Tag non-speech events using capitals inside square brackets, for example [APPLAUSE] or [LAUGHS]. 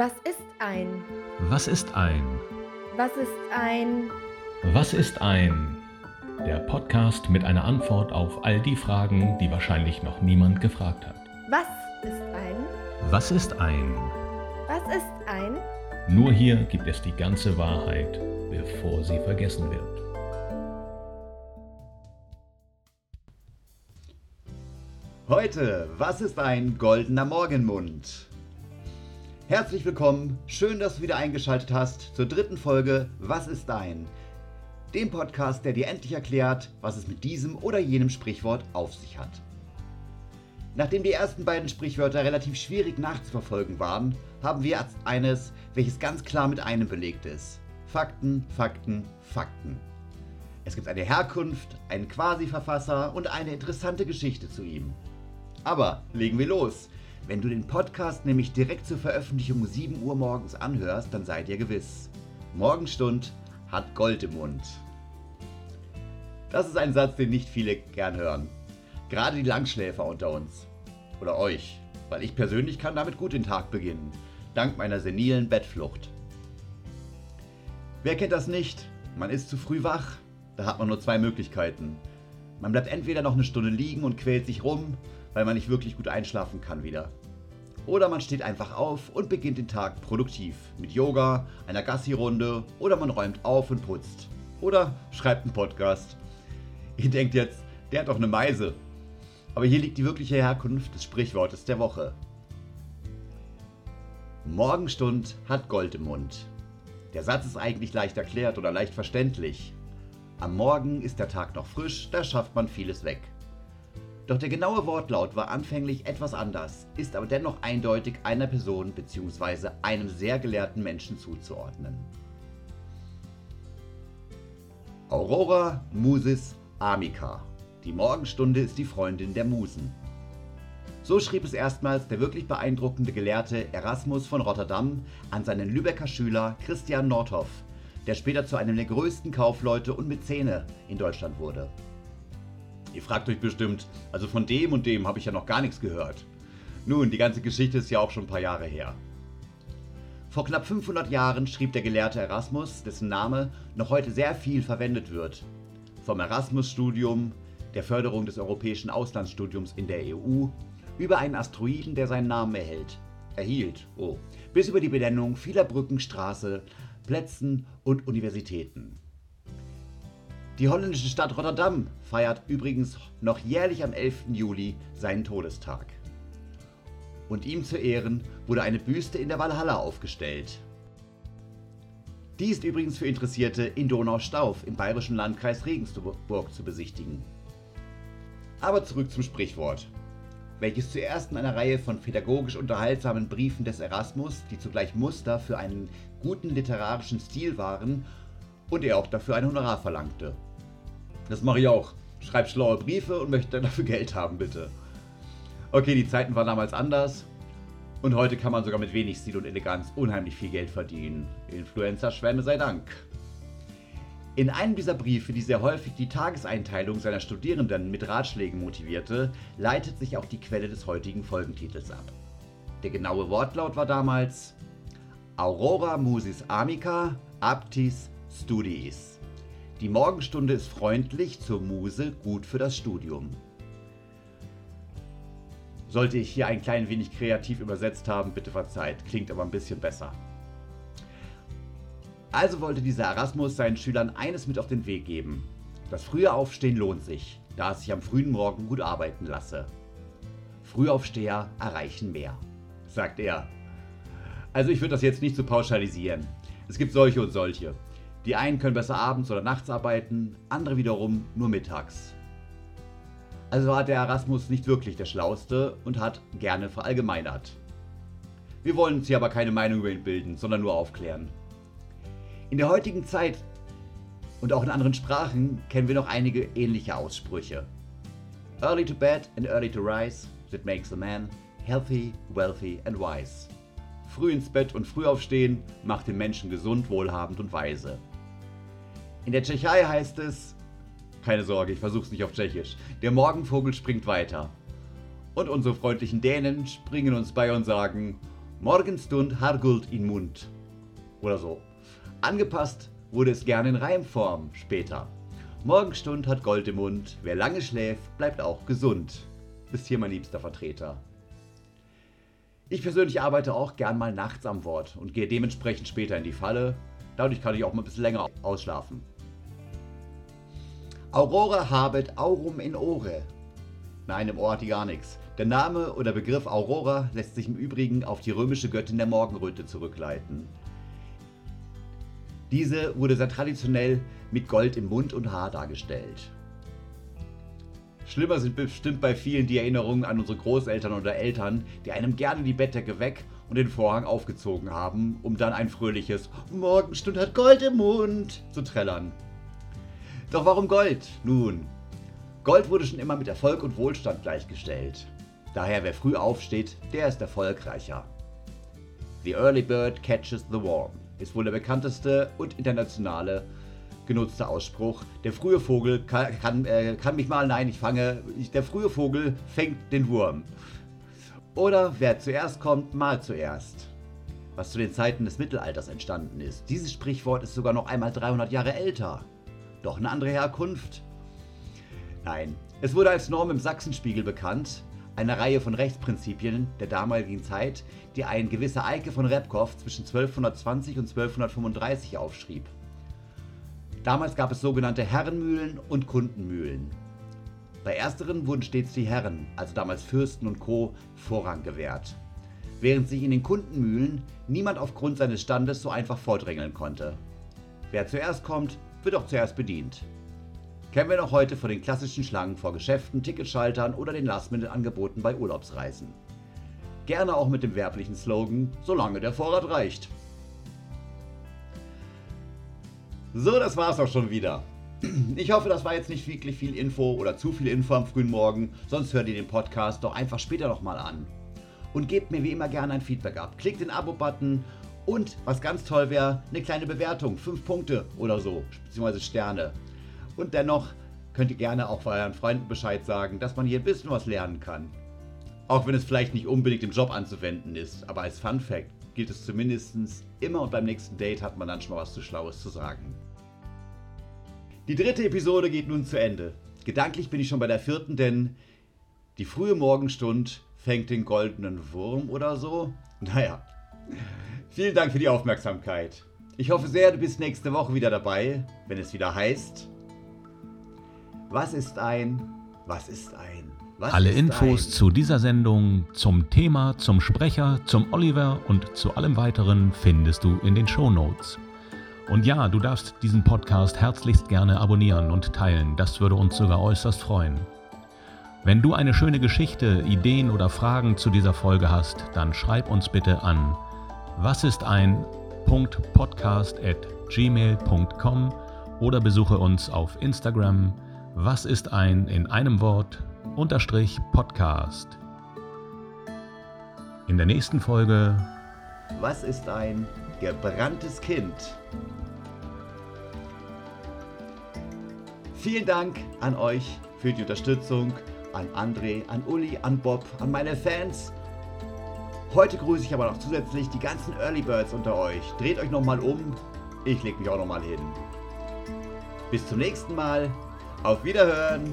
Was ist ein? Was ist ein? Was ist ein? Was ist ein? Der Podcast mit einer Antwort auf all die Fragen, die wahrscheinlich noch niemand gefragt hat. Was ist ein? Was ist ein? Was ist ein? Nur hier gibt es die ganze Wahrheit, bevor sie vergessen wird. Heute, was ist ein goldener Morgenmund? Herzlich willkommen, schön, dass du wieder eingeschaltet hast zur dritten Folge Was ist dein? Dem Podcast, der dir endlich erklärt, was es mit diesem oder jenem Sprichwort auf sich hat. Nachdem die ersten beiden Sprichwörter relativ schwierig nachzuverfolgen waren, haben wir jetzt eines, welches ganz klar mit einem belegt ist. Fakten, Fakten, Fakten. Es gibt eine Herkunft, einen Quasi-Verfasser und eine interessante Geschichte zu ihm. Aber legen wir los. Wenn du den Podcast nämlich direkt zur Veröffentlichung um 7 Uhr morgens anhörst, dann seid ihr gewiss. Morgenstund hat Gold im Mund. Das ist ein Satz, den nicht viele gern hören. Gerade die Langschläfer unter uns. Oder euch. Weil ich persönlich kann damit gut den Tag beginnen. Dank meiner senilen Bettflucht. Wer kennt das nicht? Man ist zu früh wach. Da hat man nur zwei Möglichkeiten. Man bleibt entweder noch eine Stunde liegen und quält sich rum, weil man nicht wirklich gut einschlafen kann wieder. Oder man steht einfach auf und beginnt den Tag produktiv mit Yoga, einer Gassi-Runde oder man räumt auf und putzt. Oder schreibt einen Podcast. Ihr denkt jetzt, der hat doch eine Meise. Aber hier liegt die wirkliche Herkunft des Sprichwortes der Woche. Morgenstund hat Gold im Mund. Der Satz ist eigentlich leicht erklärt oder leicht verständlich. Am Morgen ist der Tag noch frisch, da schafft man vieles weg. Doch der genaue Wortlaut war anfänglich etwas anders, ist aber dennoch eindeutig einer Person bzw. einem sehr gelehrten Menschen zuzuordnen. Aurora Musis Amica. Die Morgenstunde ist die Freundin der Musen. So schrieb es erstmals der wirklich beeindruckende Gelehrte Erasmus von Rotterdam an seinen Lübecker Schüler Christian Nordhoff, der später zu einem der größten Kaufleute und Mäzene in Deutschland wurde. Ihr fragt euch bestimmt, also von dem und dem habe ich ja noch gar nichts gehört. Nun, die ganze Geschichte ist ja auch schon ein paar Jahre her. Vor knapp 500 Jahren schrieb der Gelehrte Erasmus, dessen Name noch heute sehr viel verwendet wird. Vom Erasmus-Studium, der Förderung des europäischen Auslandsstudiums in der EU, über einen Asteroiden, der seinen Namen erhält, erhielt, oh, bis über die Benennung vieler Brücken, Straße, Plätzen und Universitäten. Die holländische Stadt Rotterdam feiert übrigens noch jährlich am 11. Juli seinen Todestag. Und ihm zu Ehren wurde eine Büste in der Walhalla aufgestellt. Die ist übrigens für Interessierte in Donaustauf im bayerischen Landkreis Regensburg zu besichtigen. Aber zurück zum Sprichwort, welches zuerst in einer Reihe von pädagogisch unterhaltsamen Briefen des Erasmus, die zugleich Muster für einen guten literarischen Stil waren und er auch dafür ein Honorar verlangte. Das mache ich auch. Schreib schlaue Briefe und möchte dafür Geld haben, bitte. Okay, die Zeiten waren damals anders. Und heute kann man sogar mit wenig Stil und Eleganz unheimlich viel Geld verdienen. Influencer-Schwämme sei Dank. In einem dieser Briefe, die sehr häufig die Tageseinteilung seiner Studierenden mit Ratschlägen motivierte, leitet sich auch die Quelle des heutigen Folgentitels ab. Der genaue Wortlaut war damals Aurora Musis Amica Aptis Studiis. Die Morgenstunde ist freundlich, zur Muse gut für das Studium. Sollte ich hier ein klein wenig kreativ übersetzt haben, bitte verzeiht, klingt aber ein bisschen besser. Also wollte dieser Erasmus seinen Schülern eines mit auf den Weg geben. Das frühe Aufstehen lohnt sich, da es sich am frühen Morgen gut arbeiten lasse. Frühaufsteher erreichen mehr, sagt er. Also ich würde das jetzt nicht so pauschalisieren. Es gibt solche und solche. Die einen können besser abends oder nachts arbeiten, andere wiederum nur mittags. Also war der Erasmus nicht wirklich der Schlauste und hat gerne verallgemeinert. Wir wollen uns hier aber keine Meinung über ihn bilden, sondern nur aufklären. In der heutigen Zeit und auch in anderen Sprachen kennen wir noch einige ähnliche Aussprüche. Early to bed and early to rise, that makes a man healthy, wealthy and wise. Früh ins Bett und früh aufstehen macht den Menschen gesund, wohlhabend und weise. In der Tschechei heißt es, keine Sorge, ich versuch's nicht auf Tschechisch, der Morgenvogel springt weiter. Und unsere freundlichen Dänen springen uns bei und sagen, Morgenstund har Guld in Mund. Oder so. Angepasst wurde es gerne in Reimform später. Morgenstund hat Gold im Mund, wer lange schläft, bleibt auch gesund. Ist hier mein liebster Vertreter. Ich persönlich arbeite auch gern mal nachts am Wort und gehe dementsprechend später in die Falle. Dadurch kann ich auch mal ein bisschen länger ausschlafen. Aurora habet aurum in Ore. Nein, im Ohr hat die gar nichts. Der Name oder Begriff Aurora lässt sich im Übrigen auf die römische Göttin der Morgenröte zurückleiten. Diese wurde sehr traditionell mit Gold im Mund und Haar dargestellt. Schlimmer sind bestimmt bei vielen die Erinnerungen an unsere Großeltern oder Eltern, die einem gerne die Bettdecke weg und den Vorhang aufgezogen haben, um dann ein fröhliches Morgenstund hat Gold im Mund zu trällern. Doch warum Gold? Nun, Gold wurde schon immer mit Erfolg und Wohlstand gleichgestellt. Daher wer früh aufsteht, der ist erfolgreicher. The early bird catches the worm ist wohl der bekannteste und internationale genutzte Ausspruch. Der frühe Vogel kann, kann, äh, kann mich mal, nein, ich fange, der frühe Vogel fängt den Wurm. Oder wer zuerst kommt, mal zuerst. Was zu den Zeiten des Mittelalters entstanden ist. Dieses Sprichwort ist sogar noch einmal 300 Jahre älter. Doch eine andere Herkunft? Nein, es wurde als Norm im Sachsenspiegel bekannt, eine Reihe von Rechtsprinzipien der damaligen Zeit, die ein gewisser Eike von Repkow zwischen 1220 und 1235 aufschrieb. Damals gab es sogenannte Herrenmühlen und Kundenmühlen. Bei ersteren wurden stets die Herren, also damals Fürsten und Co., Vorrang gewährt, während sich in den Kundenmühlen niemand aufgrund seines Standes so einfach vordrängeln konnte. Wer zuerst kommt, wird auch zuerst bedient. Kennen wir noch heute von den klassischen Schlangen vor Geschäften, Ticketschaltern oder den Last-Minute-Angeboten bei Urlaubsreisen. Gerne auch mit dem werblichen Slogan, solange der Vorrat reicht. So, das war's auch schon wieder. Ich hoffe, das war jetzt nicht wirklich viel Info oder zu viel Info am frühen Morgen, sonst hört ihr den Podcast doch einfach später nochmal an. Und gebt mir wie immer gerne ein Feedback ab. Klickt den Abo-Button und, was ganz toll wäre, eine kleine Bewertung, 5 Punkte oder so, beziehungsweise Sterne. Und dennoch könnt ihr gerne auch euren Freunden Bescheid sagen, dass man hier ein bisschen was lernen kann. Auch wenn es vielleicht nicht unbedingt im Job anzuwenden ist, aber als Fun Fact gilt es zumindest immer und beim nächsten Date hat man dann schon mal was zu Schlaues zu sagen. Die dritte Episode geht nun zu Ende. Gedanklich bin ich schon bei der vierten, denn die frühe Morgenstund fängt den goldenen Wurm oder so. [LAUGHS] Naja, vielen Dank für die Aufmerksamkeit. Ich hoffe sehr, du bist nächste Woche wieder dabei, wenn es wieder heißt was ist ein? Was ist ein? Was Alle ist Infos ein? zu dieser Sendung, zum Thema, zum Sprecher, zum Oliver und zu allem weiteren findest du in den Shownotes. Und ja, du darfst diesen Podcast herzlichst gerne abonnieren und teilen, das würde uns sogar äußerst freuen. Wenn du eine schöne Geschichte, Ideen oder Fragen zu dieser Folge hast, dann schreib uns bitte an was ist ein Podcast at gmail.com oder besuche uns auf Instagram was ist ein in einem Wort unterstrich Podcast? In der nächsten Folge Was ist ein gebranntes Kind? Vielen Dank an euch für die Unterstützung, an André, an Uli, an Bob, an meine Fans. Heute grüße ich aber noch zusätzlich die ganzen Early Birds unter euch. Dreht euch nochmal um, ich leg mich auch nochmal hin. Bis zum nächsten Mal. Auf Wiederhören!